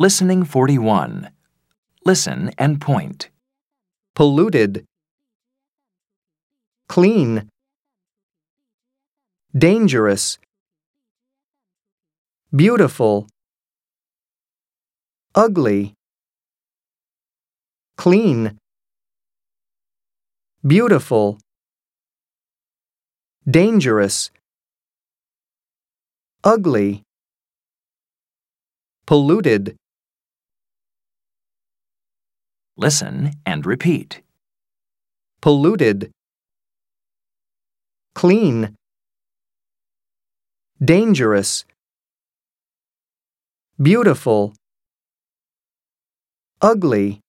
Listening 41. Listen and point. polluted, clean, dangerous, beautiful, ugly, clean, beautiful, dangerous, ugly, polluted. Listen and repeat. polluted, clean, dangerous, beautiful, ugly,